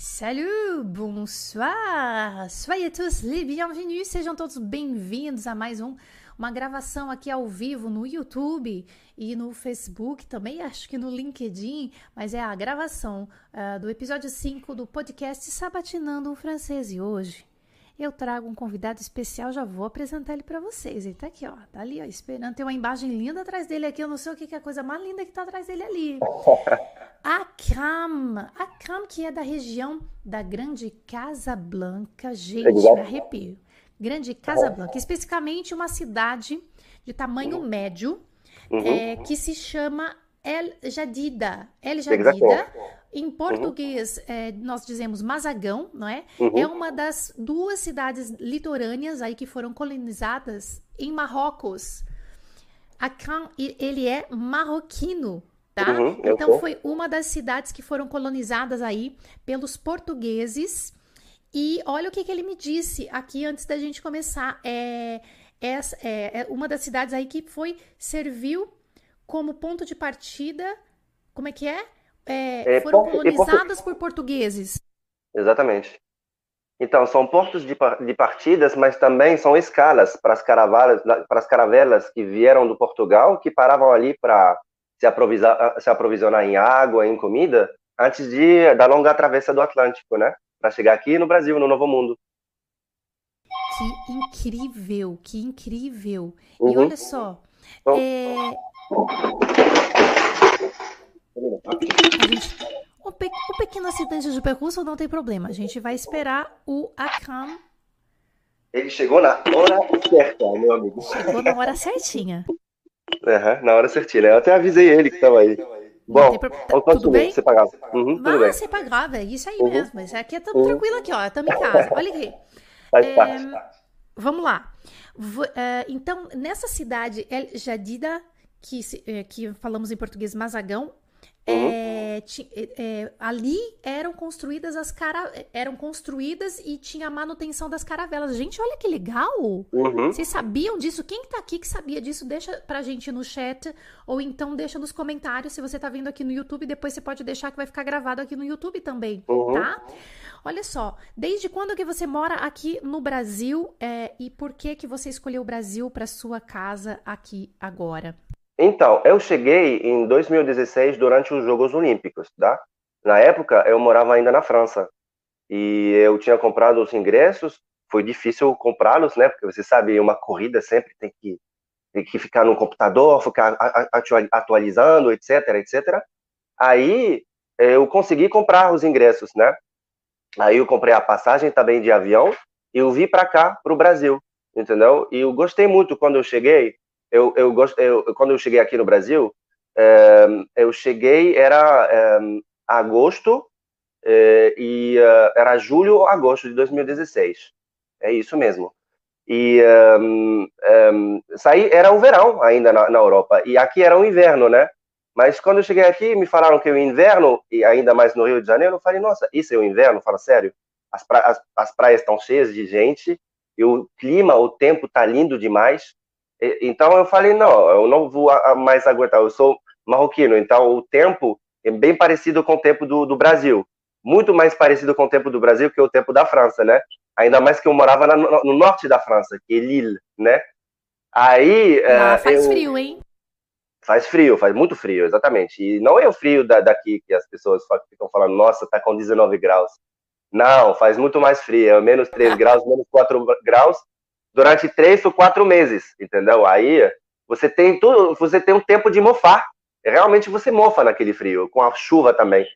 Salut, bonsoir, soyez tous les bienvenus, sejam todos bem-vindos a mais um, uma gravação aqui ao vivo no YouTube e no Facebook, também acho que no LinkedIn, mas é a gravação uh, do episódio 5 do podcast Sabatinando o Francês. E hoje eu trago um convidado especial, já vou apresentar ele para vocês. Ele tá aqui, ó, tá ali, ó, esperando. Tem uma imagem linda atrás dele aqui, eu não sei o que, que é a coisa mais linda que tá atrás dele ali. Akram, Akram que é da região da Grande Casa Blanca, gente, me arrepio. Grande Casa Blanca, especificamente uma cidade de tamanho médio, uhum. é, que se chama El Jadida. El Jadida, em português, uhum. é, nós dizemos Mazagão, não é? Uhum. É uma das duas cidades litorâneas aí que foram colonizadas em Marrocos. Akan, ele é marroquino, tá? Uhum, então foi uma das cidades que foram colonizadas aí pelos portugueses. E olha o que, que ele me disse aqui antes da gente começar. É, é, é uma das cidades aí que foi serviu como ponto de partida. Como é que é? é, é foram colonizadas por portugueses. Exatamente. Então, são portos de, de partidas, mas também são escalas para as caravanas, para as caravelas que vieram do Portugal, que paravam ali para se, se aprovisionar em água, em comida, antes de da longa travessa do Atlântico, né? Para chegar aqui no Brasil, no Novo Mundo. Que incrível, que incrível. Uhum. E olha só, Bom, é... Um, pe pequeno acidente de percurso não tem problema. A gente vai esperar o Akram. Ele chegou na hora certa, meu amigo. Chegou na hora certinha. Uhum, na hora certinha. Eu até avisei ele que estava aí. Bom, pro... tá, tudo bem? Você pagava. Uhum, tudo bem. Você pagava, é isso aí uhum. mesmo. Isso aqui é tudo uhum. tranquilo aqui, ó. Estamos em casa. Olha aqui. Faz é... parte. Vamos lá. V uh, então, nessa cidade El Jadida, que, eh, que falamos em português Mazagão, Uhum. É, é, é, ali eram construídas as cara, eram construídas e tinha a manutenção das caravelas. Gente, olha que legal! Uhum. Vocês sabiam disso? Quem tá aqui que sabia disso? Deixa pra gente no chat ou então deixa nos comentários se você tá vendo aqui no YouTube. Depois você pode deixar que vai ficar gravado aqui no YouTube também, uhum. tá? Olha só, desde quando que você mora aqui no Brasil é, e por que que você escolheu o Brasil para sua casa aqui agora? Então, eu cheguei em 2016 durante os Jogos Olímpicos, tá? Na época, eu morava ainda na França e eu tinha comprado os ingressos. Foi difícil comprá-los, né? Porque você sabe, uma corrida sempre tem que tem que ficar no computador, ficar atualizando, etc, etc. Aí eu consegui comprar os ingressos, né? Aí eu comprei a passagem também de avião e eu vim para cá, para o Brasil, entendeu? E eu gostei muito quando eu cheguei eu, eu, gosto, eu, quando eu cheguei aqui no Brasil, é, eu cheguei, era é, agosto, é, e era julho ou agosto de 2016. É isso mesmo. E um, um, saí, era o verão ainda na, na, Europa, e aqui era o inverno, né? Mas quando eu cheguei aqui, me falaram que o inverno, e ainda mais no Rio de Janeiro, eu falei, nossa, isso é o inverno? Fala sério. As, pra, as, as praias estão cheias de gente, e o clima, o tempo tá lindo demais. Então eu falei, não, eu não vou mais aguentar, eu sou marroquino, então o tempo é bem parecido com o tempo do, do Brasil. Muito mais parecido com o tempo do Brasil que o tempo da França, né? Ainda mais que eu morava na, no norte da França, que é Lille, né? Aí. Ah, uh, faz eu... frio, hein? Faz frio, faz muito frio, exatamente. E não é o frio da, daqui que as pessoas ficam falando, nossa, tá com 19 graus. Não, faz muito mais frio, é menos 3 graus, menos 4 graus, durante três ou quatro meses, entendeu? Aí você tem tudo, você tem um tempo de mofar. Realmente você mofa naquele frio, com a chuva também.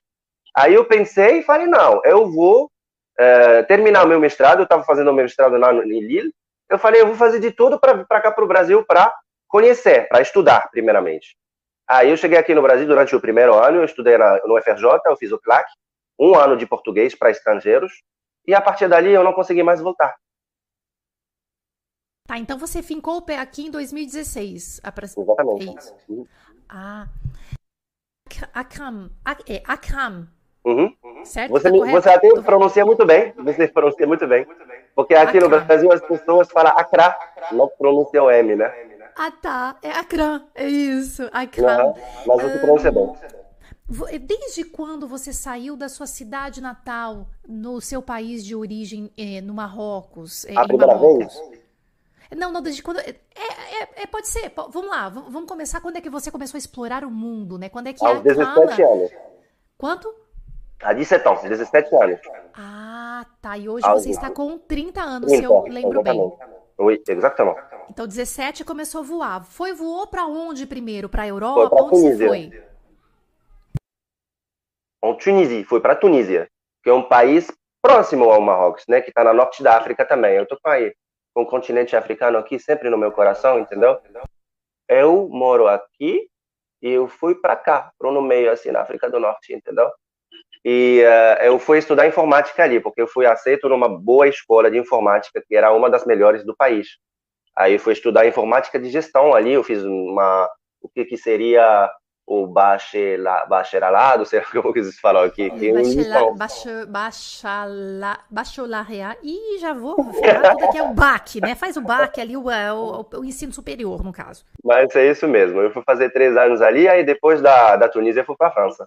Aí eu pensei e falei, não, eu vou é, terminar o meu mestrado, eu estava fazendo o meu mestrado lá em Lille, eu falei, eu vou fazer de tudo para cá para o Brasil para conhecer, para estudar, primeiramente. Aí eu cheguei aqui no Brasil durante o primeiro ano, eu estudei na, no FRJ, eu fiz o CLAC, um ano de português para estrangeiros, e a partir dali eu não consegui mais voltar. Tá, então você fincou o pé aqui em 2016. Exatamente. É isso. Ah. Akram. É, Akram. Uhum. Certo? Você, tá você até pronuncia muito bem. Você pronuncia muito bem. Porque aqui no Brasil as pessoas falam Acra, não pronunciam M, né? Ah, tá. É Akram. É isso. Akram. Uhum. Mas você pronuncia bem. Desde quando você saiu da sua cidade natal, no seu país de origem, eh, no Marrocos? Eh, a primeira Marrocos? vez? Não, não, desde quando. É, é, é, pode ser. Vamos lá, vamos começar. Quando é que você começou a explorar o mundo, né? Quando é que Aos 17 anos. Quanto? Há 17 anos, 17 anos. Ah, tá. E hoje você está com 30 anos, 30, se eu lembro exatamente. bem. Exatamente. Então, 17 começou a voar. Foi, voou para onde primeiro? Para a Europa? Foi onde Tunísia. você foi? Em Tunísia, foi para Tunísia, que é um país próximo ao Marrocos, né? Que está na norte da África também. Eu tô o continente africano aqui sempre no meu coração, entendeu? Eu moro aqui e eu fui para cá, para no meio, assim, na África do Norte, entendeu? E uh, eu fui estudar informática ali, porque eu fui aceito numa boa escola de informática, que era uma das melhores do país. Aí eu fui estudar informática de gestão ali, eu fiz uma, o que, que seria o bacharelado, sei lá como que vocês falam aqui. Que Bacharelado. E já vou falar tudo aqui é o BAC, né? Faz o BAC ali, o, é, o, o, ensino superior, no caso. Mas é isso mesmo. Eu fui fazer três anos ali, aí depois da, da Tunísia eu fui para a França.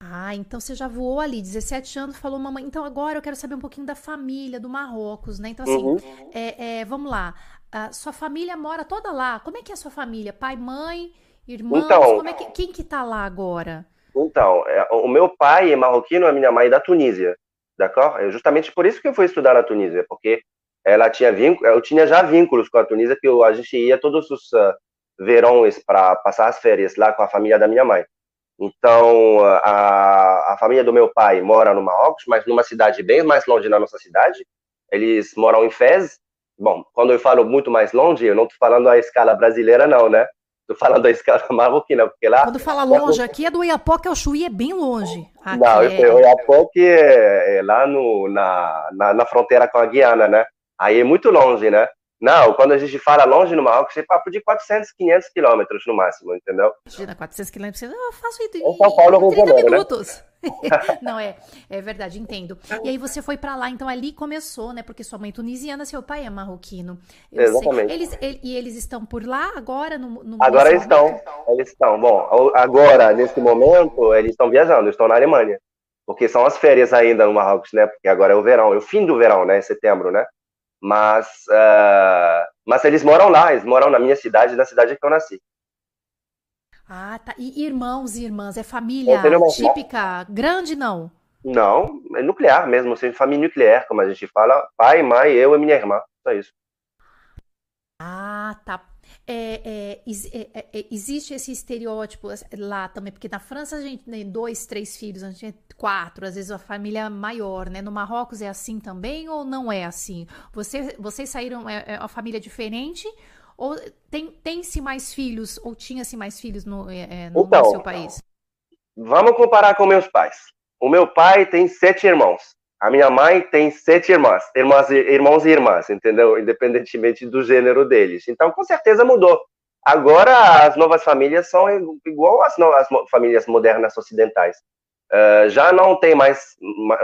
Ah, então você já voou ali, 17 anos, falou, mamãe. Então agora eu quero saber um pouquinho da família, do Marrocos, né? Então, assim, uhum. é, é, vamos lá. A sua família mora toda lá. Como é que é a sua família? Pai, mãe, irmãos? Então, é que, quem que tá lá agora? Então, é, o meu pai é marroquino, a minha mãe é da Tunísia, d'accord? É justamente por isso que eu fui estudar na Tunísia, porque ela tinha vínculo, eu tinha já vínculos com a Tunísia, que eu, a gente ia todos os uh, verões para passar as férias lá com a família da minha mãe. Então, a, a família do meu pai mora no Marrocos, mas numa cidade bem mais longe da nossa cidade. Eles moram em Fez. Bom, quando eu falo muito mais longe, eu não estou falando a escala brasileira, não, né? Estou falando da escala marroquina, porque lá... Quando fala longe, aqui é do Iapoque ao Chuí, é bem longe. Aqui não, é... o Iapoque é, é lá no, na, na, na fronteira com a Guiana, né? Aí é muito longe, né? Não, quando a gente fala longe no Marrocos, é papo de 400, 500 quilômetros no máximo, entendeu? Imagina, 400 quilômetros, eu faço isso em, São Paulo, 30 Janeiro, né? minutos. Né? Não, é, é verdade, entendo. E aí você foi para lá, então ali começou, né? Porque sua mãe é tunisiana, seu pai é marroquino. Eu Exatamente. Sei. Eles, ele, e eles estão por lá agora? No, no agora eles estão, eles estão. Bom, agora, nesse momento, eles estão viajando, estão na Alemanha. Porque são as férias ainda no Marrocos, né? Porque agora é o verão, é o fim do verão, né? Setembro, né? Mas, uh, mas eles moram lá, eles moram na minha cidade, na cidade que eu nasci. Ah, tá. E irmãos e irmãs, é família típica, grande não? Não, é nuclear mesmo, assim, família nuclear, como a gente fala, pai, mãe, eu e minha irmã, só isso. Ah, tá. É, é, é, é, existe esse estereótipo lá também, porque na França a gente tem dois, três filhos, a gente tem quatro, às vezes a família maior, né? No Marrocos é assim também ou não é assim? Você, vocês saíram, é, é uma família diferente? Ou tem, tem-se mais filhos, ou tinha-se mais filhos no, é, no, então, no seu país? Vamos comparar com meus pais. O meu pai tem sete irmãos. A minha mãe tem sete irmãs, irmãs, irmãos e irmãs, entendeu? Independentemente do gênero deles. Então, com certeza mudou. Agora, as novas famílias são igual às, às famílias modernas ocidentais. Uh, já não tem mais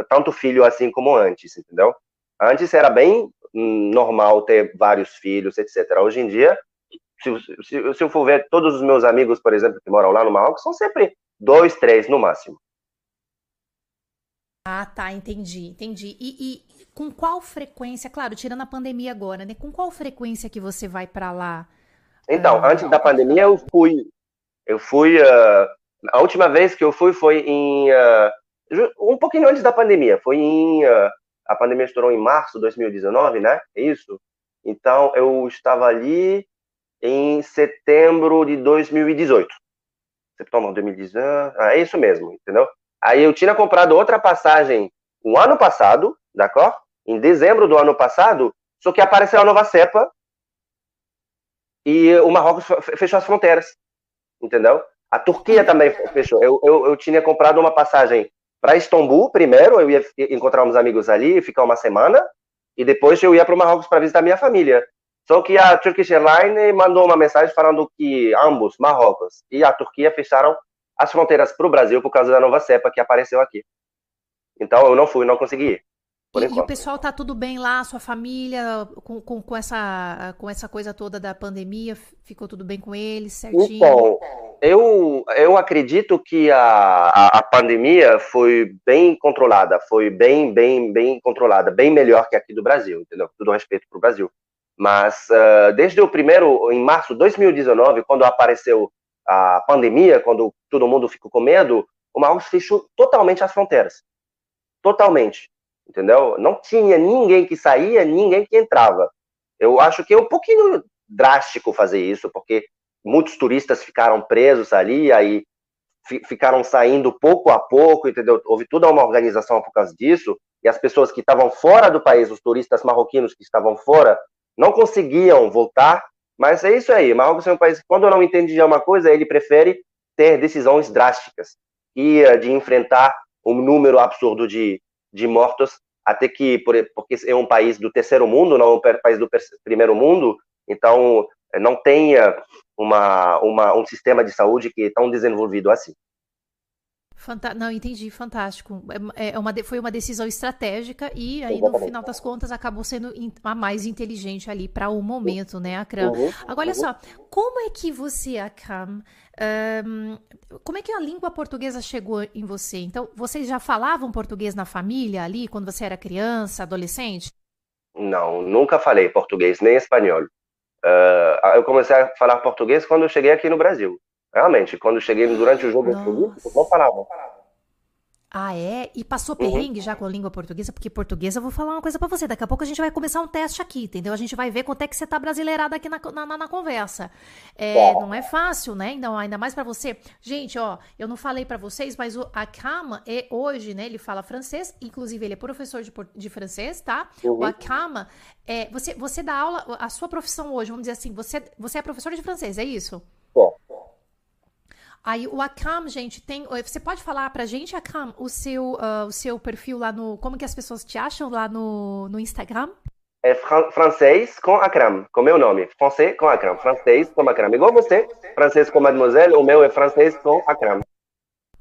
tanto filho assim como antes, entendeu? Antes era bem normal ter vários filhos, etc. Hoje em dia, se, se, se eu for ver todos os meus amigos, por exemplo, que moram lá no Marrocos, são sempre dois, três no máximo. Ah, tá, entendi, entendi. E, e, com qual frequência, claro, tirando a pandemia agora, né? Com qual frequência que você vai para lá? Então, antes da pandemia eu fui, eu fui, uh, a última vez que eu fui foi em, uh, um pouquinho antes da pandemia, foi em, uh, a pandemia estourou em março de 2019, né? É isso? Então, eu estava ali em setembro de 2018. Setembro de 2018, ah, é isso mesmo, entendeu? Aí eu tinha comprado outra passagem o ano passado, d'accord? Em dezembro do ano passado, só que apareceu a nova cepa e o Marrocos fechou as fronteiras, entendeu? A Turquia também fechou. Eu, eu, eu tinha comprado uma passagem para Istambul primeiro, eu ia encontrar uns amigos ali ficar uma semana, e depois eu ia para o Marrocos para visitar minha família. Só que a Turkish Airlines mandou uma mensagem falando que ambos, Marrocos e a Turquia, fecharam as fronteiras para o Brasil por causa da nova cepa que apareceu aqui. Então eu não fui, não consegui ir. E, e, o pessoal tá tudo bem lá, sua família, com, com, com, essa, com essa coisa toda da pandemia, ficou tudo bem com eles, certinho? Então, eu, eu acredito que a, a, a, pandemia foi bem controlada, foi bem, bem, bem controlada, bem melhor que aqui do Brasil, entendeu? Tudo respeito para o Brasil. Mas uh, desde o primeiro, em março de 2019, quando apareceu a pandemia, quando todo mundo ficou com medo, o Marrocos fechou totalmente as fronteiras. Totalmente entendeu? Não tinha ninguém que saía, ninguém que entrava. Eu acho que é um pouquinho drástico fazer isso, porque muitos turistas ficaram presos ali, aí ficaram saindo pouco a pouco, entendeu? Houve toda uma organização por causa disso, e as pessoas que estavam fora do país, os turistas marroquinos que estavam fora, não conseguiam voltar, mas é isso aí, Marrocos é um país que, quando não entende de uma coisa, ele prefere ter decisões drásticas e eh, de enfrentar um número absurdo de, de mortos, até que, porque é um país do terceiro mundo, não é um país do primeiro mundo, então eh, não tenha uma, uma, um sistema de saúde que é tão desenvolvido assim. Fanta não, entendi, fantástico. É, é uma, foi uma decisão estratégica e aí, Exatamente. no final das contas, acabou sendo a mais inteligente ali para o momento, né, Akram? Uhum, Agora, olha uhum. só, como é que você, Akram, um, como é que a língua portuguesa chegou em você? Então, vocês já falavam português na família ali, quando você era criança, adolescente? Não, nunca falei português, nem espanhol. Uh, eu comecei a falar português quando eu cheguei aqui no Brasil. Realmente, quando cheguei durante o jogo olímpico, não falava. Ah, é? E passou uhum. perrengue uhum. já com a língua portuguesa? Porque portuguesa, eu vou falar uma coisa para você. Daqui a pouco a gente vai começar um teste aqui, entendeu? A gente vai ver quanto é que você tá brasileirada aqui na, na, na conversa. É, Não é fácil, né? Então, ainda mais para você. Gente, ó, eu não falei para vocês, mas o Akama é hoje, né? Ele fala francês, inclusive ele é professor de, de francês, tá? Uhum. O Akama, é, você, você dá aula, a sua profissão hoje, vamos dizer assim, você, você é professor de francês, é isso? Aí o Akam, gente, tem. Você pode falar pra gente, Akam, o seu, uh, o seu perfil lá no. Como que as pessoas te acham lá no, no Instagram? É fran francês com Akram, com meu nome. Francês com Akram. Francês com Akram. Igual você, francês com mademoiselle, o meu é francês com Akram.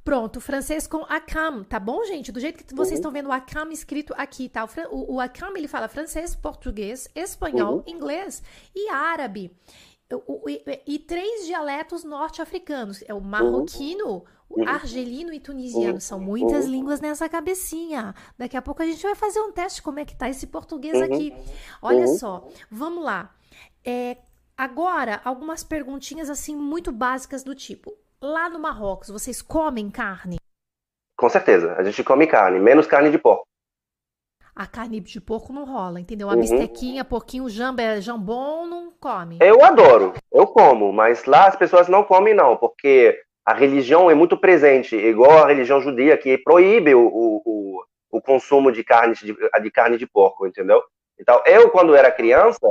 Pronto, francês com Akam, tá bom, gente? Do jeito que vocês uhum. estão vendo o Akam escrito aqui, tá? O, o Akam, ele fala francês, português, espanhol, uhum. inglês e árabe e, e três dialetos norte-africanos. É o marroquino, o uhum. argelino e tunisiano. Uhum. São muitas uhum. línguas nessa cabecinha. Daqui a pouco a gente vai fazer um teste como é que tá esse português aqui. Olha só, vamos lá. É, agora, algumas perguntinhas assim muito básicas do tipo. Lá no Marrocos, vocês comem carne? Com certeza, a gente come carne, menos carne de porco a carne de porco não rola, entendeu? A uhum. bistequinha, porquinho, jamba, jambon, não come. Eu adoro, eu como, mas lá as pessoas não comem não, porque a religião é muito presente, igual a religião judia, que proíbe o, o, o consumo de carne de, de carne de porco, entendeu? Então, eu, quando era criança,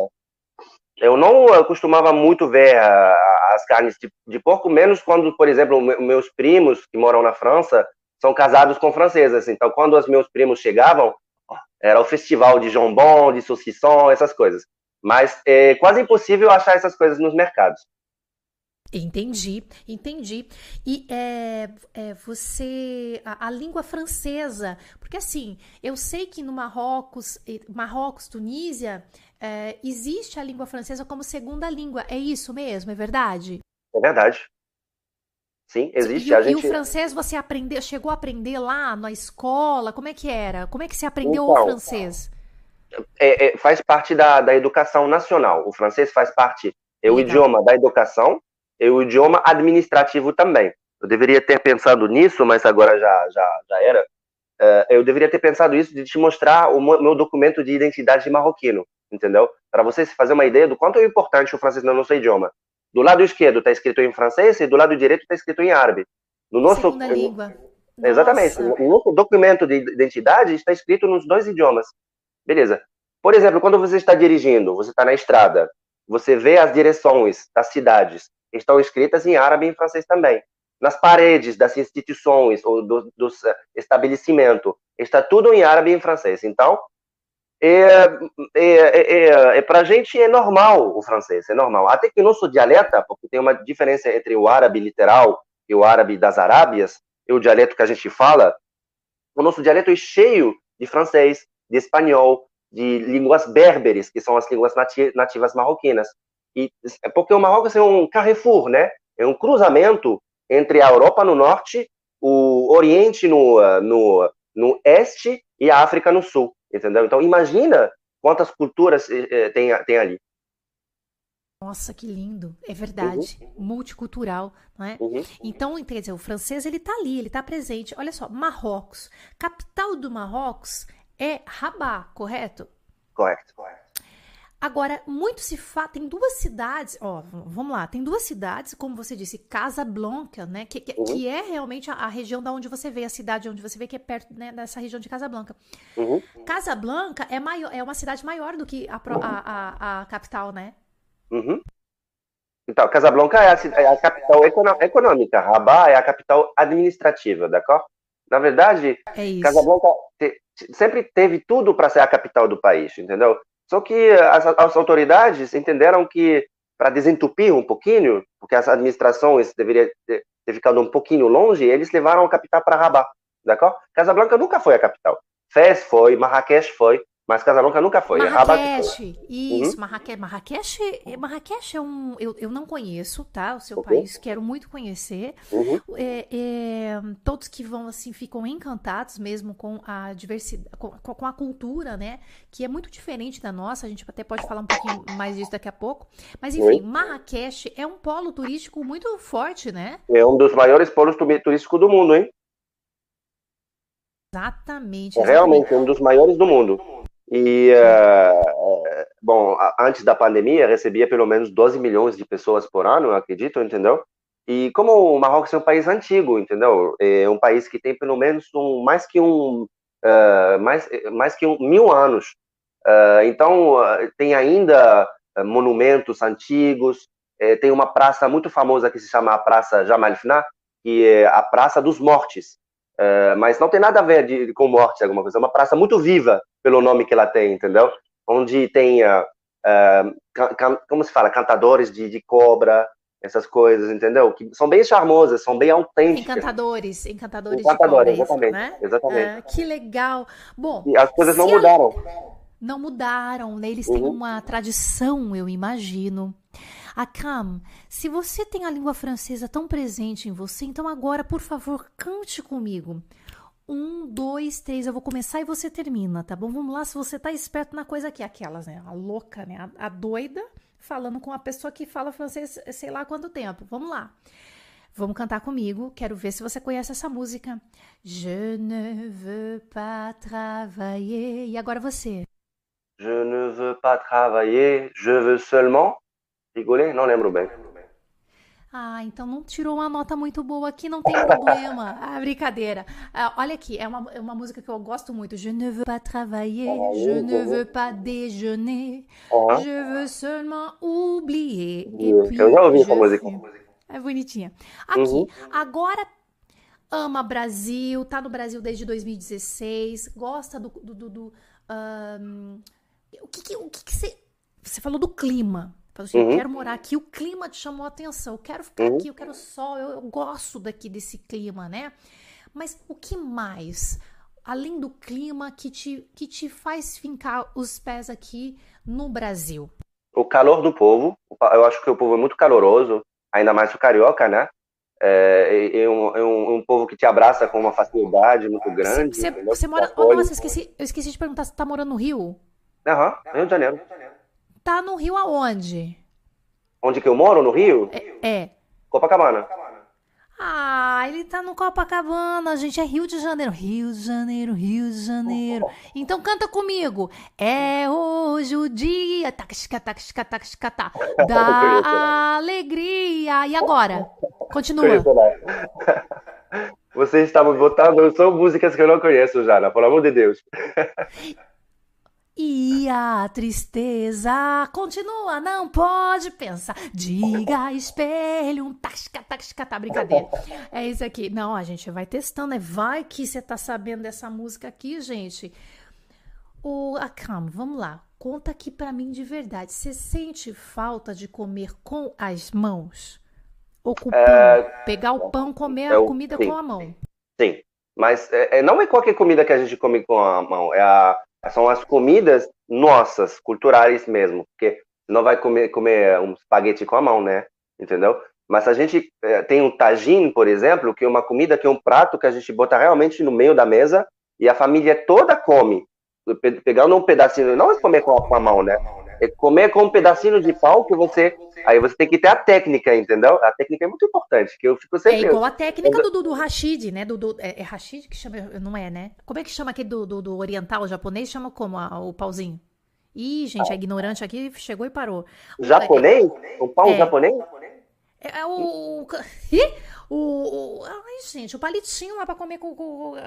eu não costumava muito ver as carnes de, de, porco, menos quando, por exemplo, meus primos que moram na França são casados com francesas. Então, quando os meus primos chegavam, era o festival de jambon, de saucisson, essas coisas. Mas é quase impossível achar essas coisas nos mercados. Entendi, entendi. E é, é, você, a, a, língua francesa, porque assim, eu sei que no Marrocos, Marrocos, Tunísia, é, existe a língua francesa como segunda língua. É isso mesmo? É verdade? É verdade. Sim, existe. E, a gente... e o francês você aprendeu, chegou a aprender lá na escola? Como é que era? Como é que você aprendeu então, o francês? É, é, faz parte da, da educação nacional. O francês faz parte, é o idioma da educação, é o idioma administrativo também. Eu deveria ter pensado nisso, mas agora já, já, já era. Uh, eu deveria ter pensado isso de te mostrar o meu documento de identidade marroquino, entendeu? Para você se fazer uma ideia do quanto é importante o francês no nosso idioma. Do lado esquerdo está escrito em francês e do lado direito está escrito em árabe. No nosso Segunda língua. Exatamente. Nossa. No nosso documento de identidade está escrito nos dois idiomas. Beleza. Por exemplo, quando você está dirigindo, você está na estrada, você vê as direções das cidades, estão escritas em árabe e em francês também. Nas paredes das instituições ou do, dos eh, estabelecimentos, está tudo em árabe e em francês. Então, é, é, é, é para a gente é normal o francês, é normal. Até que nosso dialeto, porque tem uma diferença entre o árabe literal e o árabe das Arábias, e o dialeto que a gente fala, o nosso dialeto é cheio de francês, de espanhol, de línguas berberes, que são as línguas nativas marroquinas. E é porque o Marrocos é um carrefour, né? É um cruzamento entre a Europa no norte, o Oriente no, no, no este e a África no sul, entendeu? Então imagina quantas culturas eh, eh, tem, tem ali. Nossa, que lindo. É verdade. Uhum. Multicultural, não é? Uhum. Então, quer dizer, o francês, ele tá ali, ele tá presente. Olha só, Marrocos. Capital do Marrocos é Rabat, correto? Correto, correto. Agora, muito se fala, tem duas cidades, ó, vamos lá, tem duas cidades, como você disse, Casablanca, né, que, que, uhum. que é realmente a, a, região da onde você vê, a cidade onde você vê, que é perto né, dessa região de Casablanca. Uhum. Casablanca é, maior, é uma cidade maior do que a, a, a, a capital, né? Uhum. Então, Casablanca é a, é a capital econômica, Rabat é a capital administrativa, d'accord? Na verdade, é Casablanca te, sempre teve tudo para ser a capital do país, entendeu? Só que as, as autoridades entenderam que para desentupir um pouquinho, porque as administrações deveriam ter, ter ficado um pouquinho longe, eles levaram a capital para Rabat, d'accord? Casablanca nunca foi a capital. Fez foi, Marrakech foi, mas Casablanca nunca foi. É Marrakech, isso, uhum. Marrakech. Marrakech, Marrakech é um. Eu, eu não conheço, tá? O seu uhum. país, quero muito conhecer. Uhum. É, é, todos que vão, assim, ficam encantados mesmo com a diversidade, com, com, a cultura, né? Que é muito diferente da nossa. A gente até pode falar um pouquinho mais disso daqui a pouco. Mas, enfim, Marrakech é um polo turístico muito forte, né? É um dos maiores polos turísticos do mundo, hein? Exatamente. É realmente um dos maiores do mundo. E, uh, bom, antes da pandemia, recebia pelo menos 12 milhões de pessoas por ano, acredito, entendeu? E como o Marrocos é um país antigo, entendeu? É um país que tem pelo menos um, mais que um, uh, mais, mais que um, mil anos. Uh, então, tem ainda monumentos antigos, tem uma praça muito famosa que se chama a Praça Jamal Fna, que é a Praça dos Mortes. mas não tem nada a ver de, com morte, alguma coisa. É uma praça muito viva, pelo nome que ela tem, entendeu? Onde tem, uh, uh, como se fala, cantadores de, de cobra, essas coisas, entendeu? Que são bem charmosas, são bem autênticas. Encantadores, encantadores, encantadores de cobra, exatamente, né? exatamente. Ah, que legal. Bom, e as coisas não mudaram. Não mudaram, né? Eles têm uhum. uma tradição, eu imagino. Akam, se você tem a língua francesa tão presente em você, então agora, por favor, cante comigo. Um, dois, três, eu vou começar e você termina, tá bom? Vamos lá, se você tá esperto na coisa aqui, aquelas, né? A louca, né? A, a doida falando com a pessoa que fala francês sei lá quanto tempo. Vamos lá. Vamos cantar comigo. Quero ver se você conhece essa música. Je ne veux pas travailler. E agora você. Je ne veux pas travailler, je veux seulement rigoler. Não lembro bem. Ah, então não tirou uma nota muito boa aqui, não tem problema. Ah, brincadeira. Ah, olha aqui, é uma, é uma música que eu gosto muito. Je ne veux pas travailler, je ne veux pas déjeuner, je veux seulement oublier. Et puis, eu já ouvi essa música. É bonitinha. Aqui, uhum. agora ama Brasil, tá no Brasil desde 2016, gosta do. do, do, do um, o que, que, o que, que você. Você falou do clima. Falou assim, uhum. eu quero morar aqui, o clima te chamou a atenção, eu quero ficar uhum. aqui, eu quero sol, eu, eu gosto daqui desse clima, né? Mas o que mais, além do clima, que te, que te faz fincar os pés aqui no Brasil? O calor do povo, eu acho que o povo é muito caloroso, ainda mais o carioca, né? É, é, um, é um, um, povo que te abraça com uma facilidade muito grande. Você, você mora. Oh, nossa, esqueci, eu esqueci de perguntar, você tá morando no Rio? Aham, uhum, Rio de Janeiro. Tá no Rio aonde? Onde que eu moro? No Rio? É. é. Copacabana. Ah, ele tá no Copacabana, gente. É Rio de Janeiro. Rio de Janeiro, Rio de Janeiro. Então canta comigo. É hoje o dia da alegria. E agora? Continua. Vocês estavam votando, são músicas que eu não conheço, Jana, pelo amor de Deus. E a tristeza continua, não pode pensar. Diga espelho, um tasca, tasca, tá brincadeira. É isso aqui. Não, a gente vai testando, né? Vai que você tá sabendo dessa música aqui, gente. O Akam, vamos lá. Conta aqui para mim de verdade. Você sente falta de comer com as mãos? Ou com o pão? É... Pegar o pão, comer a comida com a mão? Sim, mas é, é, não é qualquer comida que a gente come com a mão. É a São as comidas nossas, culturais mesmo, porque não vai comer, comer um espaguete com a mão, né? Entendeu? Mas a gente é, tem um tagine, por exemplo, que é uma comida que é um prato que a gente bota realmente no meio da mesa e a família toda come, pegando um pedacinho, não é comer com a mão, né? É comer com um pedacinho de pau que você. Aí você tem que ter a técnica, entendeu? A técnica é muito importante, que eu fico sempre. É igual a técnica do, do, do Rashid, né? Do, do, é, é Rashid que chama. Não é, né? Como é que chama aquele do, do, do oriental japonês? Chama como a, o pauzinho? Ih, gente, a ignorante aqui chegou e parou. Japonês? O pau é. japonês? É, é o. O, o, Ai, gente, o palitinho lá pra comer, com,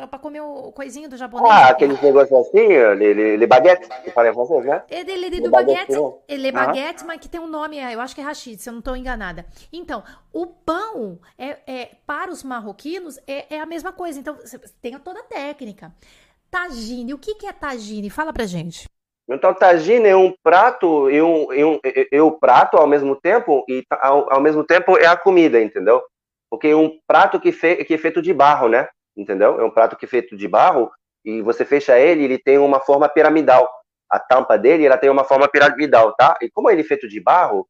pra comer o coisinho do japonês. Ah, aqueles negócios assim, le, le, baguete, que fala em francês, né? Ele, ele, ele do baguete, ele é baguete, mas que tem um nome, é, eu acho que é rachid, se eu não estou enganada. Então, o pão, é, é para os marroquinos, é, é a mesma coisa. Então, tem toda a técnica. Tagine, o que, que é tagine? Fala pra gente. Então, tagine é um prato e um, e um, e, o prato ao mesmo tempo e ao, ao mesmo tempo é a comida, entendeu? Porque é um prato que, fe, que é feito de barro, né? Entendeu? É um prato que é feito de barro e você fecha ele, ele tem uma forma piramidal. A tampa dele, ela tem uma forma piramidal, tá? E como ele é feito de barro,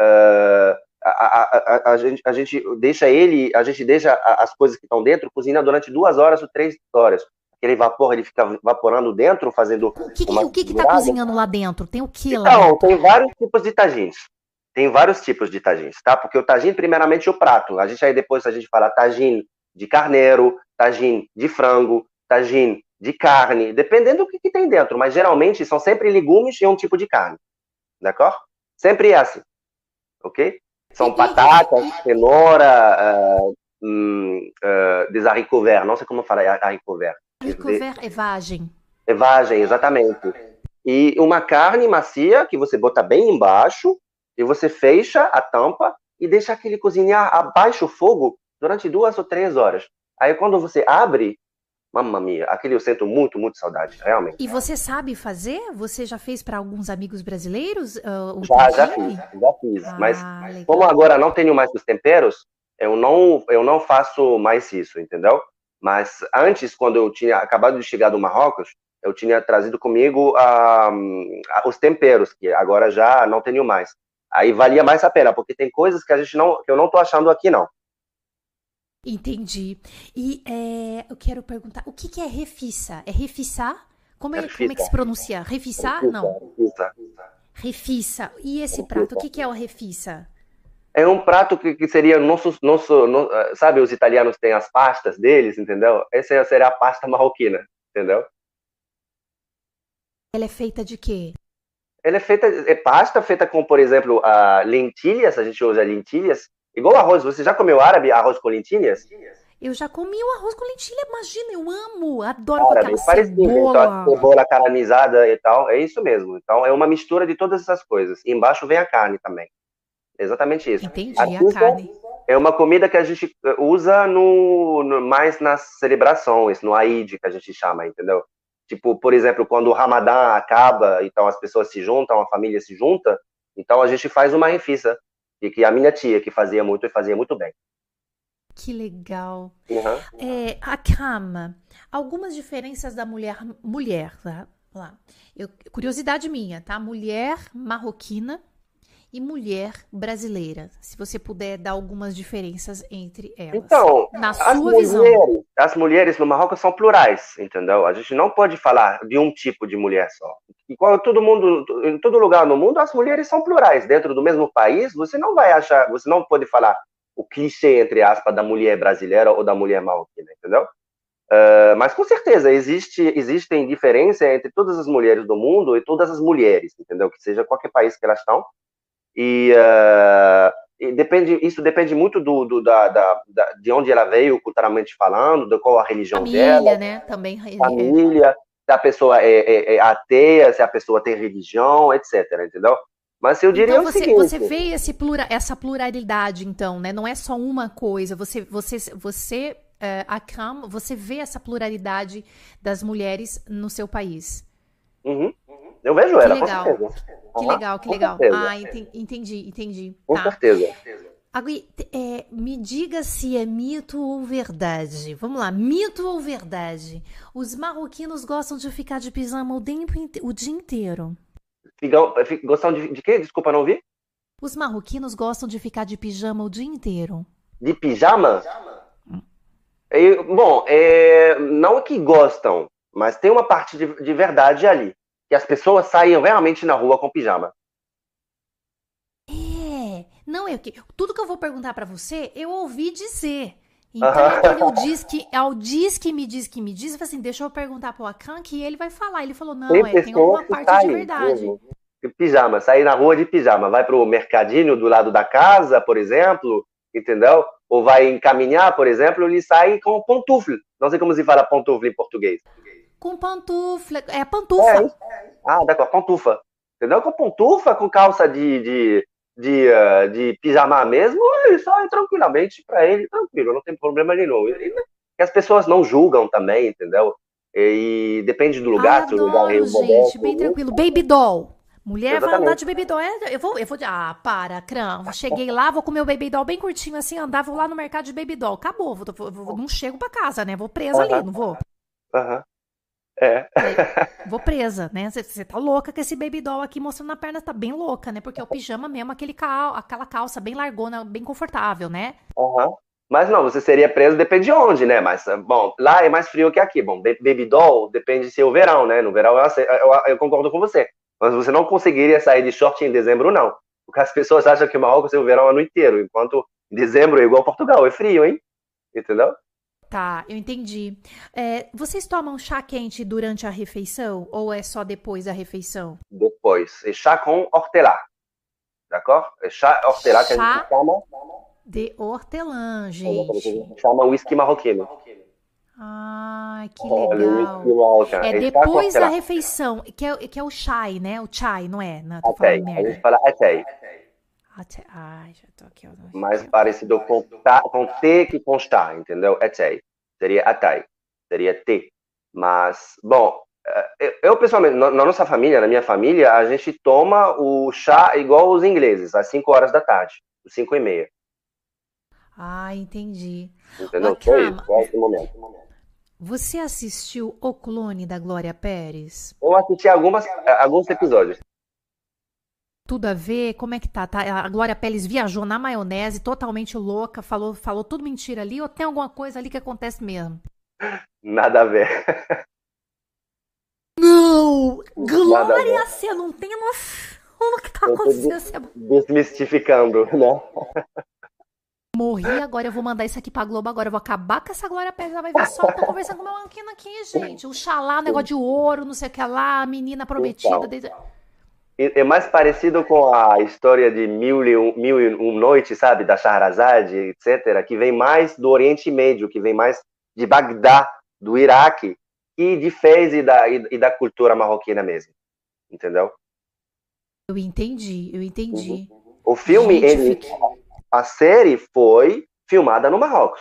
uh, a, a, a, a, gente, a gente deixa ele, a gente deixa as coisas que estão dentro cozinhar durante duas horas ou três horas. Aquele vapor, ele fica vaporando dentro, fazendo. O que, o que, que tá cozinhando lá dentro? Tem o que lá? Então, tem vários tipos de tagines. Tem vários tipos de tagines, tá? Porque o tagine, primeiramente, é o prato. A gente aí depois a gente fala tagine de carneiro, tagine de frango, tagine de carne, dependendo do que, que, tem dentro. Mas geralmente são sempre legumes e um tipo de carne. D'accord? Sempre é assim. Ok? São batatas, cenoura, uh, um, uh, des haricots verts. Não sei como falar haricot vert. Haricot vert é vagem. É vagem, exatamente. E uma carne macia que você bota bem embaixo e você fecha a tampa e deixa aquele cozinhar abaixo o fogo durante duas ou três horas. Aí quando você abre, mamma mia, aquele eu sinto muito, muito saudade, realmente. E você sabe fazer? Você já fez para alguns amigos brasileiros? Uh, já, já fiz, já fiz. Ah, Mas legal. como agora não tenho mais os temperos, eu não, eu não faço mais isso, entendeu? Mas antes, quando eu tinha acabado de chegar do Marrocos, eu tinha trazido comigo uh, os temperos, que agora já não tenho mais aí valia mais a pena, porque tem coisas que a gente não, que eu não tô achando aqui não. Entendi. E é, eu quero perguntar, o que, que é refissa? É refissar? Como é, refissa. como é que se pronuncia? Refissar? Refissa, não. Refissa. refissa. E esse refissa. prato, o que, que é o refissa? É um prato que, que seria nosso, nosso, no, sabe, os italianos têm as pastas deles, entendeu? Essa seria a pasta marroquina, entendeu? Ela é feita de quê? Ela é feita, é pasta feita com, por exemplo, a lentilhas, a gente usa lentilhas, igual arroz. Você já comeu árabe, arroz com lentilhas? Eu já comi o arroz com lentilha, imagina, eu amo, adoro árabe, com aquela cebola. Então, cebola caramelizada e tal, é isso mesmo. Então, é uma mistura de todas essas coisas. E embaixo vem a carne também. Exatamente isso. Entendi, a, a carne. É uma comida que a gente usa no, no, mais nas celebrações, no Aid, que a gente chama, entendeu? Tipo, por exemplo, quando o Ramadã acaba, então as pessoas se juntam, a família se junta, então a gente faz uma refissa, e que a minha tia que fazia muito e fazia muito bem. Que legal. Uhum. É, Akram, algumas diferenças da mulher mulher tá? lá. Eu, curiosidade minha, tá? Mulher marroquina e mulher brasileira. Se você puder dar algumas diferenças entre elas. Então, na sua mulheres, visão. As mulheres no Marrocos são plurais, entendeu? A gente não pode falar de um tipo de mulher só. Igual todo mundo, em todo lugar no mundo, as mulheres são plurais. Dentro do mesmo país, você não vai achar, você não pode falar o clichê, entre aspas, da mulher brasileira ou da mulher marroquina, entendeu? Uh, mas com certeza existe, existem diferenças entre todas as mulheres do mundo e todas as mulheres, entendeu? Que seja qualquer país que elas estão, e, uh, e depende, isso depende muito do, do da, da, da, de onde ela veio, culturalmente falando, de qual a religião família, dela. né? Também. Família, se a pessoa é, é, é, ateia, se a pessoa tem religião, etc. Entendeu? Mas eu diria então, você, seguinte... você vê esse plura, essa pluralidade, então, né? Não é só uma coisa. Você, você, você uh, Akram, você vê essa pluralidade das mulheres no seu país. Uhum. Eu vejo ela, com certeza. Que legal, que legal. Ah, entendi, entendi. Com tá. certeza. Agora, é, me diga se é mito ou verdade. Vamos lá, mito ou verdade? Os marroquinos gostam de ficar de pijama o, o dia inteiro. Gostam de, de quê? Desculpa, não ouvi. Os marroquinos gostam de ficar de pijama o dia inteiro. De pijama? Hum. É, bom, é, não é que gostam, mas tem uma parte de, de verdade ali. Que as pessoas saem realmente na rua com pijama. Não, eu que tudo que eu vou perguntar para você, eu ouvi dizer. Então, uh -huh. diz que, ao diz que me diz que me diz, eu falei assim, deixa eu perguntar pro Akan que ele vai falar. Ele falou, não, tem é, tem alguma parte de verdade. De pijama, sair na rua de pijama, vai pro mercadinho do lado da casa, por exemplo, entendeu? Ou vai encaminhar, por exemplo, ele sai com pantufla. Não sei como se fala pantufla em português. Com pantufla, é pantufa. É, ah, d'accord, pantufa. Entendeu? Com pantufa, com calça de, de de, uh, de pijama mesmo, ele só tranquilamente para ele, tranquilo, não tem problema nenhum. E, e as pessoas não julgam também, entendeu? E, e depende do lugar, se o lugar é o gente, bem tranquilo. Baby doll. Mulher Exatamente. vai andar de baby doll. É, eu vou, eu vou. Ah, para, Cram. Cheguei lá, vou comer o baby doll bem curtinho assim, andava lá no mercado de baby doll. Acabou, vou, vou, não chego para casa, né? Vou presa uh -huh. ali, não vou. Aham. É. Vou presa, né? Você tá louca com esse baby doll aqui mostrando a perna, tá bem louca, né? Porque é o pijama mesmo, aquele cal, aquela calça bem largona, bem confortável, né? Uhum. Mas não, você seria preso depende de onde, né? Mas, bom, lá é mais frio que aqui. Bom, baby doll depende se é o verão, né? No verão eu, eu, eu, concordo com você. Mas você não conseguiria sair de short em dezembro, não. Porque as pessoas acham que Marrocos é o verão ano inteiro, enquanto dezembro é igual Portugal, é frio, hein? Entendeu? Tá, eu entendi. É, vocês tomam chá quente durante a refeição ou é só depois da refeição? Depois. É chá com hortelã. D'accord? É chá hortelã que chá a gente chama. De hortelã, gente. Chama whisky marroquino. Ai, que legal. É, é depois da refeição, que é, que é o chai, né? O chai, não é? Não, tô falando merda. A gente fala atei. Até, ai, já tô aqui. Mais parecido com, com T que com está, entendeu? Etei. Seria atai. Seria T. Mas, bom, eh, eu pessoalmente, na nossa família, na minha família, a gente toma o chá igual os ingleses, às 5 horas da tarde, às 5 e meia. Ah, entendi. Entendeu? Foi isso, foi esse momento. Você assistiu O Clone da Glória Pérez? Eu assisti algumas, alguns episódios tudo a ver? Como é que tá? tá? A Glória Pérez viajou na maionese, totalmente louca, falou, falou tudo mentira ali, ou tem alguma coisa ali que acontece mesmo? Nada a ver. Não! Glória, você não tem noção do que tá acontecendo. Desmistificando, né? Morri, agora eu vou mandar isso aqui pra Globo agora. Eu vou acabar com essa Glória Pérez. Ela vai ver só. Tô conversando com o meu anquino aqui, gente. O xalá, negócio de ouro, não sei o que lá, a menina prometida. Então. Desde é mais parecido com a história de Mil e, um, Mil e Um Noites, sabe? Da Shahrazad, etc., que vem mais do Oriente Médio, que vem mais de Bagdá, do Iraque, e de Fez e da, e, e da cultura marroquina mesmo. Entendeu? Eu entendi, eu entendi. Uhum. O filme, Gente, ele, fique... a série foi filmada no Marrocos.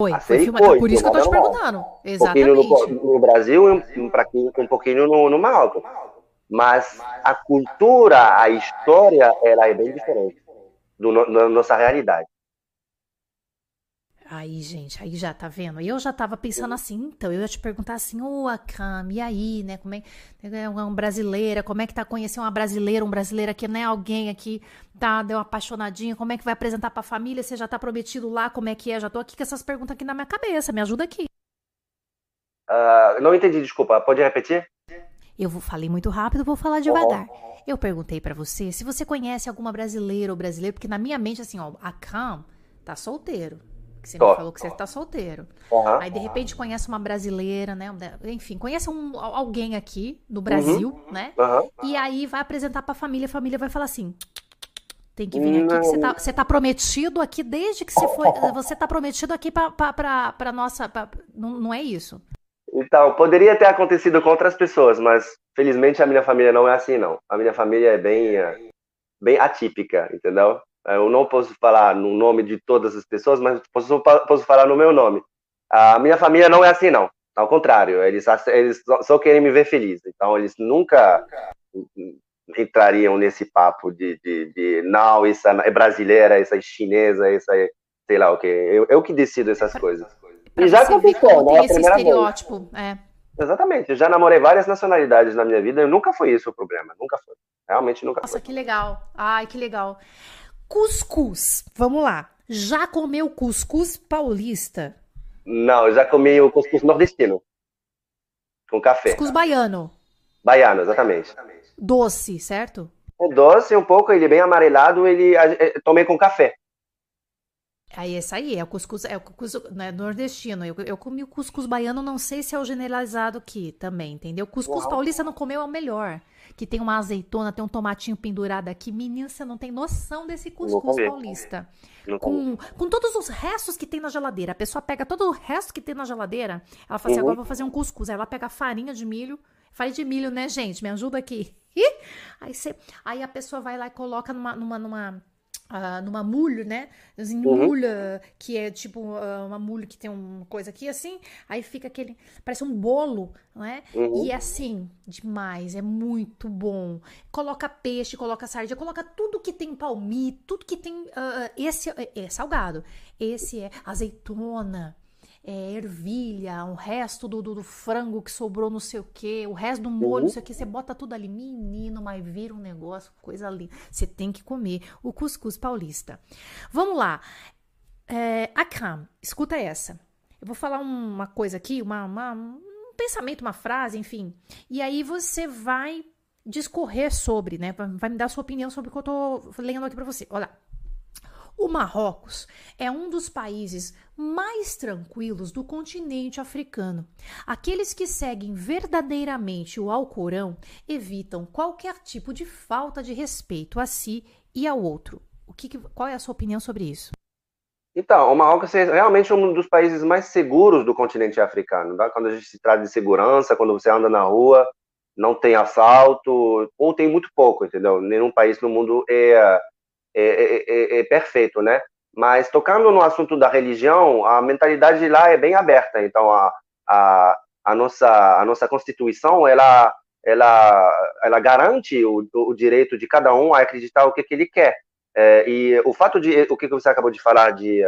Foi, foi filmada. Foi, por isso que eu tô te perguntando. Exatamente. Um pouquinho no, no Brasil e um, um, um pouquinho no, no Marrocos mas a cultura, a história, ela é bem diferente do, da nossa realidade. Aí, gente, aí já tá vendo? Eu já tava pensando assim, então, eu ia te perguntar assim, ô, oh, Akam, e aí, né? Como é, é uma brasileira, como é que tá conhecendo uma brasileira, um brasileiro aqui, né? Alguém aqui tá, deu apaixonadinha, como é que vai apresentar pra família? Você já tá prometido lá, como é que é? Já tô aqui com essas perguntas aqui na minha cabeça, me ajuda aqui. Uh, não entendi, desculpa, pode repetir? Eu falei muito rápido, vou falar devagar. Eu perguntei para você se você conhece alguma brasileira ou brasileiro, porque na minha mente, assim, ó, a Cam tá solteiro. Que você me falou que você tá solteiro. Uhum. Aí, de repente, conhece uma brasileira, né? Enfim, conhece um, alguém aqui no Brasil, uhum. né? Uhum. E aí vai apresentar pra família, a família vai falar assim: tem que vir aqui, que você tá, você tá prometido aqui desde que você foi. Você tá prometido aqui pra, pra, pra, pra nossa. Pra, não, não é isso? Então, poderia ter acontecido com outras pessoas, mas felizmente a minha família não é assim, não. A minha família é bem, eh, bem atípica, entendeu? Eu não posso falar no nome de todas as pessoas, mas posso, posso falar no meu nome. A minha família não é assim, não. Ao contrário, eles, eles só querem me ver feliz. Então, eles nunca, entrariam nesse papo de, de, de não, isso é brasileira, isso é chinesa, isso é sei lá o que. Eu, eu que decido essas coisas. Pra e já aconteceu, né? Esse estereótipo, é. Exatamente. Eu já namorei várias nacionalidades na minha vida e nunca foi isso o problema. Nunca foi. Realmente nunca Nossa, foi. Nossa, que legal. Ai, que legal. Cuscuz. Vamos lá. Já comeu cuscuz paulista? Não, eu já comi o cuscuz nordestino. Com café. Cuscuz baiano. Baiano, exatamente. Doce, certo? É doce um pouco, ele é bem amarelado, ele é, tomei com café. Aí esse aí é o cuscuz, é o cuscuz né, nordestino. Eu, eu comi o cuscuz baiano, não sei se é o generalizado aqui também, entendeu? Cuscuz Uau. paulista não comeu é o melhor. Que tem uma azeitona, tem um tomatinho pendurado aqui. Menina, você não tem noção desse cuscuz paulista. Com, com todos os restos que tem na geladeira. A pessoa pega todo o resto que tem na geladeira, ela fala assim: uhum. agora vou fazer um cuscuz. Aí ela pega farinha de milho. Farinha de milho, né, gente? Me ajuda aqui. Aí, você, aí a pessoa vai lá e coloca numa, numa, numa Uh, numa mulha, né? Uhum. Mulha, que é tipo uh, uma mulha que tem uma coisa aqui assim, aí fica aquele. Parece um bolo, né? Uhum. E é assim, demais, é muito bom. Coloca peixe, coloca sardinha, coloca tudo que tem palmito, tudo que tem. Uh, esse é, é salgado, esse é azeitona, é, ervilha, o resto do, do, do, frango que sobrou, não sei o que, o resto do molho, uhum. não sei o que, você bota tudo ali, menino, mas vira um negócio, coisa linda. Você tem que comer o cuscuz paulista. Vamos lá. É, Akram, escuta essa. Eu vou falar uma coisa aqui, uma, uma, um pensamento, uma frase, enfim. E aí você vai discorrer sobre, né? Vai me dar sua opinião sobre o que eu tô lendo aqui para você. Olha lá. O Marrocos é um dos países mais tranquilos do continente africano. Aqueles que seguem verdadeiramente o Alcorão evitam qualquer tipo de falta de respeito a si e ao outro. O que, qual é a sua opinião sobre isso? Então, o Marrocos é realmente um dos países mais seguros do continente africano. Tá? Quando a gente se trata de segurança, quando você anda na rua, não tem assalto, ou tem muito pouco, entendeu? Nenhum país no mundo é é é, é, é, perfeito, né? Mas tocando no assunto da religião, a mentalidade lá é bem aberta. Então a, a, a nossa a nossa constituição ela ela ela garante o, o direito de cada um a acreditar o que, que ele quer. É, e o fato de o que você acabou de falar de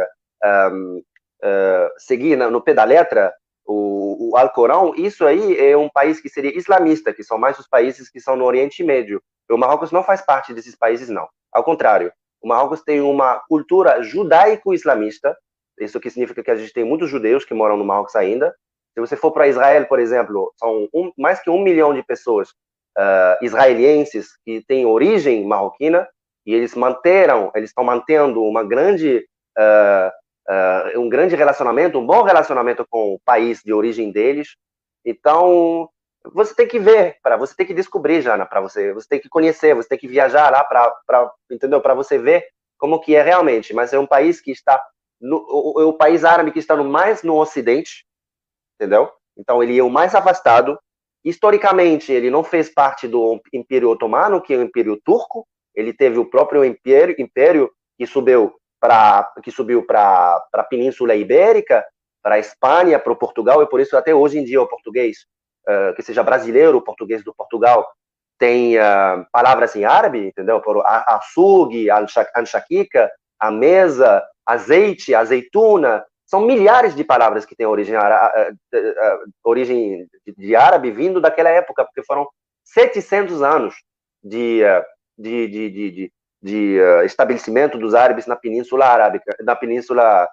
um, uh, seguir no pé da letra o, o Alcorão, isso aí é um país que seria islamista, que são mais os países que são no Oriente Médio. O Marrocos não faz parte desses países, não. Ao contrário, o Marrocos tem uma cultura judaico-islamista, isso que significa que a gente tem muitos judeus que moram no Marrocos ainda. Se você for para Israel, por exemplo, são um, mais que um milhão de pessoas uh, israelenses que têm origem marroquina e eles manteram, eles estão mantendo uma grande, uh, uh, um grande relacionamento, um bom relacionamento com o país de origem deles. Então, você tem que ver, para você tem que descobrir, Jana, para você, você tem que conhecer, você tem que viajar lá para, entendeu? Para você ver como que é realmente. Mas é um país que está no, o, o, país árabe que está no mais no Ocidente, entendeu? Então ele é o mais afastado. Historicamente, ele não fez parte do Império Otomano, que é o Império Turco. Ele teve o próprio Império, império que subiu para que subiu para a Península Ibérica, para a Espanha, para o Portugal, e por isso até hoje em dia o português que seja brasileiro, português do Portugal, tem uh, palavras em árabe, entendeu? Por açougue, anchaquica, a mesa, azeite, azeitona, são milhares de palavras que têm origem, origem de árabe vindo daquela época, porque foram 700 anos de, de, de, de, de estabelecimento dos árabes na Península Arábica, na Península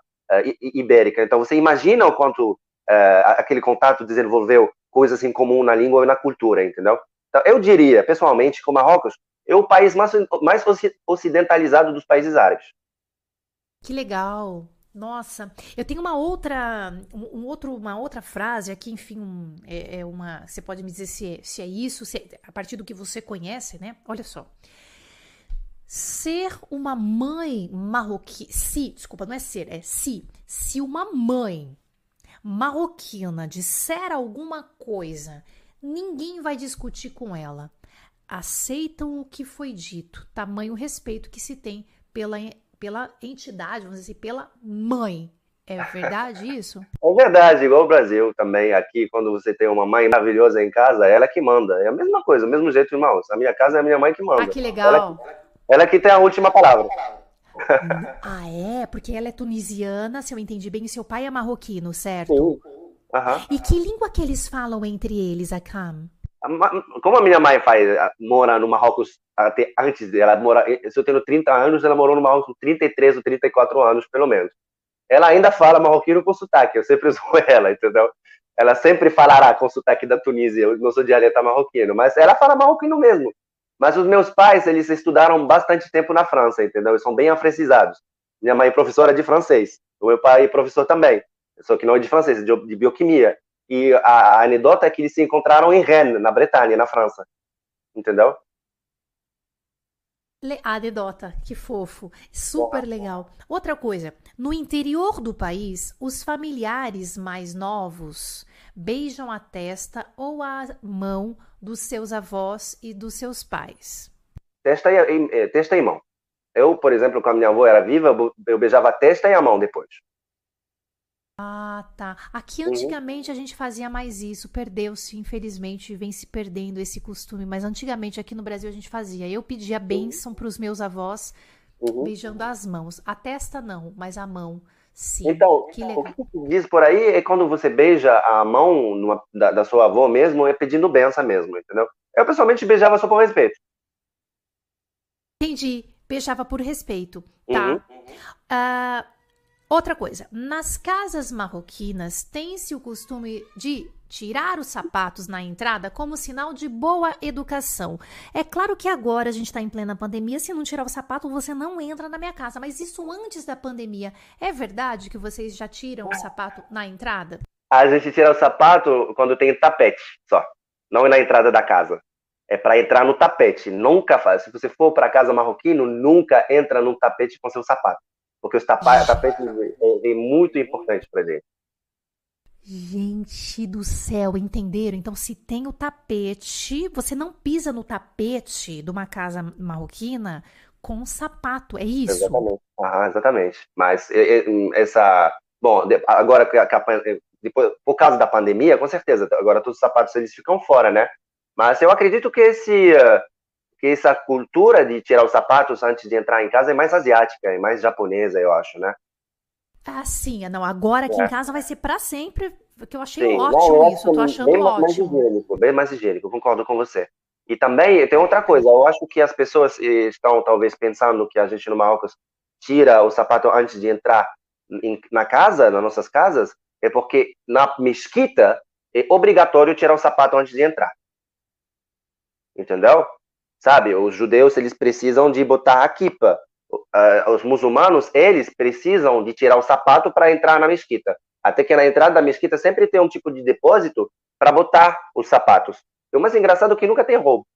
Ibérica. Então, você imagina o quanto aquele contato desenvolveu coisas em comum na língua e na cultura, entendeu? Então, eu diria, pessoalmente, que o Marrocos é o país mais, mais ocidentalizado dos países árabes. Que legal. Nossa, eu tenho uma outra, um, outro, uma outra frase aqui, enfim, um, é, é, uma. Você pode me dizer se é, se é isso, se é, a partir do que você conhece, né? Olha só. Ser uma mãe marroquina. Se, desculpa, não é ser, é se. Se uma mãe marroquina disser alguma coisa, ninguém vai discutir com ela. Aceitam o que foi dito, tamanho respeito que se tem pela, pela entidade, vamos dizer assim, pela mãe. É verdade isso? É verdade, igual o Brasil também. Aqui, quando você tem uma mãe maravilhosa em casa, ela que manda. É a mesma coisa, o mesmo jeito, irmãos. A minha casa é a minha mãe que manda. Ah, que legal. Ela, ela que tem a última palavra. Ah, é? Porque ela é tunisiana, se eu entendi bem, e seu pai é marroquino, certo? Sim. Uhum. E que língua que eles falam entre eles, Akam? Como a minha mãe faz, mora no Marrocos até antes dela mora, se eu tenho 30 anos, ela morou no Marrocos 33 ou 34 anos, pelo menos. Ela ainda fala marroquino com sotaque, eu sempre uso ela, entendeu? Ela sempre falará com sotaque da Tunísia, eu não sou dialeto marroquino, mas ela fala marroquino mesmo. Mas os meus pais, eles estudaram bastante tempo na França, entendeu? Eles são bem afrancizados. Minha mãe é professora de francês, o meu pai é professor também, só que não é de francês, de bioquímica. E a, a anedota é que eles se encontraram em Rennes, na Bretanha, na França. Entendeu? A anedota, que fofo, super legal. Outra coisa, no interior do país, os familiares mais novos beijam a testa ou a mão dos seus avós e dos seus pais. Testa e, eh, testa e mão. Eu, por exemplo, quando minha avó era viva, eu beijava a testa e a mão depois. Ah, tá. Aqui uhum. antigamente a gente fazia mais isso, perdeu-se, infelizmente, vem se perdendo esse costume, mas antigamente aqui no Brasil a gente fazia. Eu pedia uhum. bênção para os meus avós, uhum. beijando as mãos. A testa não, mas a mão. Sim. Então, que o que diz por aí é quando você beija a mão numa, da, da, sua avó mesmo, é pedindo benção mesmo, entendeu? Eu pessoalmente beijava só por respeito. Entendi. Beijava por respeito. Tá. Uhum. Uh, Outra coisa, nas casas marroquinas tem-se o costume de tirar os sapatos na entrada como sinal de boa educação. É claro que agora a gente está em plena pandemia, se não tirar o sapato você não entra na minha casa, mas isso antes da pandemia. É verdade que vocês já tiram o sapato na entrada? A gente tira o sapato quando tem tapete, só. Não é na entrada da casa. É para entrar no tapete. Nunca faz. Se você for para casa marroquino, nunca entra no tapete com seu sapato porque os tapetes é, é muito importante para gente. Gente do céu, entenderam? Então, se tem o tapete, você não pisa no tapete de uma casa marroquina com sapato, é isso? Exatamente. Ah, exatamente. Mas essa. Bom, agora depois, por causa da pandemia, com certeza, agora todos os sapatos eles ficam fora, né? Mas eu acredito que esse que essa cultura de tirar os sapatos antes de entrar em casa é mais asiática, é mais japonesa, eu acho, né? Ah, sim. Não, agora aqui é. em casa vai ser para sempre, que eu achei sim, ótimo não, isso, eu tô achando bem ótimo. Mais higiênico, bem mais higiênico, concordo com você. E também tem outra coisa, eu acho que as pessoas estão talvez pensando que a gente no Marrocos tira o sapato antes de entrar na casa, nas nossas casas, é porque na mesquita é obrigatório tirar o sapato antes de entrar. Entendeu? Sabe, os judeus eles precisam de botar a kipa. Uh, os muçulmanos eles precisam de tirar o sapato para entrar na mesquita. Até que na entrada da mesquita sempre tem um tipo de depósito para botar os sapatos. E o mais engraçado é que nunca tem roubo.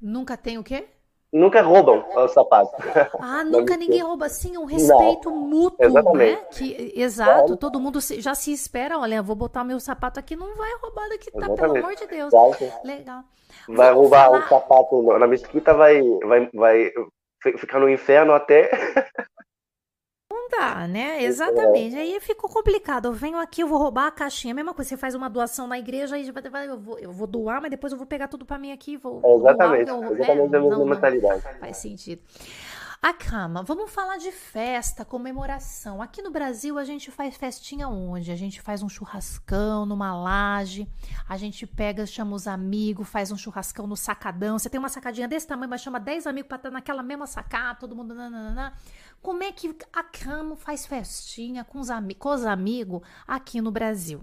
Nunca tem o quê? Nunca roubam os sapatos. Ah, nunca ninguém rouba. Sim, um respeito não, mútuo, né? exatamente. né? Que, exato, é. todo mundo já se espera. Olha, vou botar meu sapato aqui, não vai roubar daqui, tá? Pelo amor de Deus. Exato. Legal. Vai Vamos roubar falar... o sapato na mesquita, vai, vai, vai ficar no inferno até. Né? Exatamente. Aí ficou complicado. Eu venho aqui, eu vou roubar a caixinha. A mesma coisa, você faz uma doação na igreja, aí eu vou, eu vou doar, mas depois eu vou pegar tudo para mim aqui. Vou, exatamente. Doar, eu, exatamente a mesma mentalidade. Faz sentido. A cama, vamos falar de festa, comemoração. Aqui no Brasil a gente faz festinha onde? A gente faz um churrascão numa laje, a gente pega, chama os amigos, faz um churrascão no sacadão. Você tem uma sacadinha desse tamanho, mas chama 10 amigos para estar naquela mesma sacada, todo mundo. Nananana. Como é que a cama faz festinha com os, am com os amigos aqui no Brasil?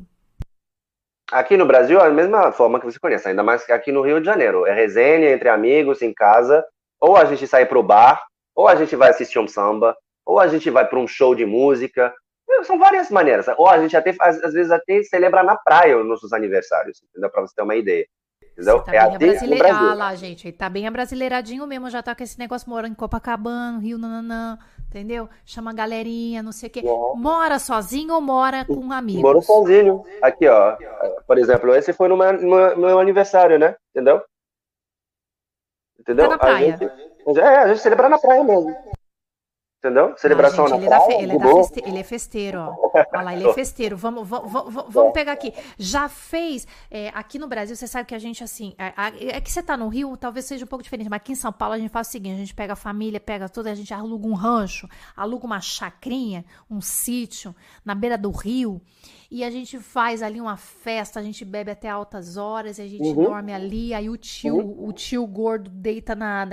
Aqui no Brasil é a mesma forma que você conhece, ainda mais aqui no Rio de Janeiro. É resenha entre amigos, em casa, ou a gente sai pro bar, ou a gente vai assistir um samba, ou a gente vai para um show de música. São várias maneiras. Ou a gente até, às, às vezes, até celebra na praia os nossos aniversários, entendeu? Para você ter uma ideia. Entendeu? Tá é bem abrasileira... Ah, lá, gente. Tá bem abrasileiradinho mesmo, já tá com esse negócio morando em Copacabana, Rio, nananã, entendeu? Chama a galerinha, não sei o quê. Uhum. Mora sozinho ou mora com amigos? Moro sozinho. Aqui, ó. Por exemplo, esse foi no meu, meu aniversário, né? Entendeu? Entendeu? Tá na praia. A gente, é, a gente celebra na praia mesmo. Entendeu? Celebração ah, gente, na ele, praia, é ele, é feste, ele, é festeiro, ó. Olha lá, ele é festeiro. Vamos, vamos, vamos, pegar aqui. Já fez, é, aqui no Brasil, você sabe que a gente, assim, é, é, que você tá no Rio, talvez seja um pouco diferente, mas aqui em São Paulo a gente faz o seguinte, a gente pega a família, pega toda, a gente aluga um rancho, aluga uma chacrinha, um sítio, na beira do rio, e a gente faz ali uma festa, a gente bebe até altas horas, a gente uhum. dorme ali, aí o tio, uhum. o tio gordo deita na,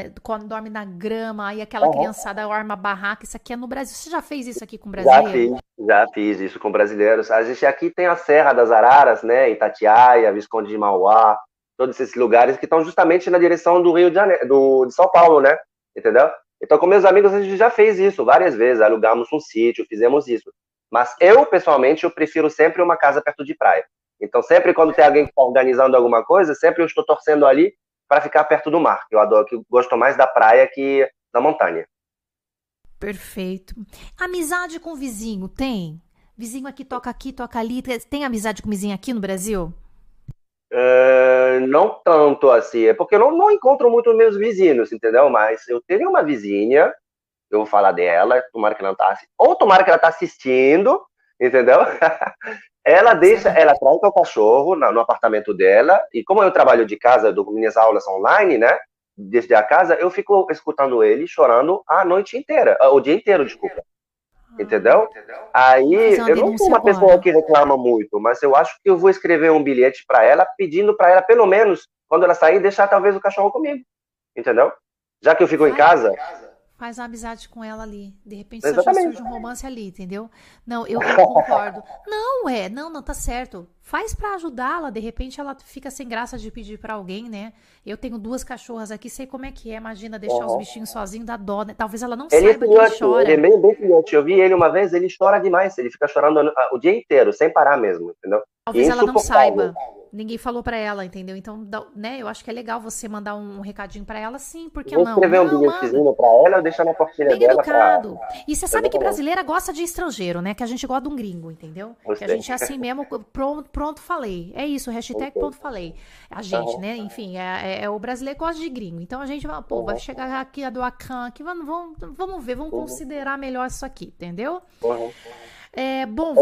dorme na grama, aí aquela uhum. criançada arma barraca, isso aqui é no Brasil. Você já fez isso aqui com brasileiros? Já fiz, já fiz isso com brasileiros. A gente aqui tem a Serra das Araras, né, Itatiaia, Visconde de Mauá, todos esses lugares que estão justamente na direção do Rio de Janeiro, do, de São Paulo, né, entendeu? Então, com meus amigos, a gente já fez isso várias vezes, alugamos um sítio, fizemos isso. Mas eu, pessoalmente, eu prefiro sempre uma casa perto de praia. Então, sempre quando tem alguém que está organizando alguma coisa, sempre eu estou torcendo ali para ficar perto do mar. Eu adoro, que eu gosto mais da praia que da montanha. Perfeito. Amizade com vizinho, tem? Vizinho aqui toca aqui, toca ali. Tem amizade com vizinho aqui no Brasil? Uh, não tanto assim, é porque eu não, não encontro muito meus vizinhos, entendeu? Mas eu tenho uma vizinha eu vou falar dela, tomara que ela não tá ou tomara que ela tá assistindo, entendeu? ela deixa, ela traz o cachorro no, no, apartamento dela, e como eu trabalho de casa, dou minhas aulas online, né? Desde a casa, eu fico escutando ele chorando a noite inteira, o dia inteiro, desculpa. Ah, entendeu? Aí eu não sou uma pessoa que reclama muito, mas eu acho que eu vou escrever um bilhete para ela, pedindo para ela, pelo menos, quando ela sair, deixar talvez o cachorro comigo. Entendeu? Já que eu fico em casa, faz uma amizade com ela ali. De repente surge um romance ali, entendeu? Não, eu, eu concordo. não, é, não, não, tá certo. Faz para ajudá-la, de repente ela fica sem graça de pedir para alguém, né? Eu tenho duas cachorras aqui, sei como é que é. Imagina deixar uhum. os bichinhos sozinhos, dá dó, né? Talvez ela não ele saiba é que ele chora. Ele é bem, bem filhote. Eu vi ele uma vez, ele chora demais. Ele fica chorando o dia inteiro, sem parar mesmo, entendeu? Talvez ela não saiba ninguém falou para ela, entendeu? Então, né, eu acho que é legal você mandar um recadinho para ela, sim, porque Vou não? escrever um bilhetezinho para ela ou deixar na portinha Bem dela educado. Pra... E você sabe que brasileira gosta de estrangeiro, né? Que a gente gosta de um gringo, entendeu? Gostei. Que a gente é assim mesmo, pronto, pronto falei. É isso, hashtag pronto falei. A gente, uhum. né? Enfim, é, é, é, o brasileiro gosta de gringo. Então a gente vai, pô, uhum. vai chegar aqui a do Acan, aqui, vamos, vamos, vamos ver, vamos uhum. considerar melhor isso aqui, entendeu? É, bom,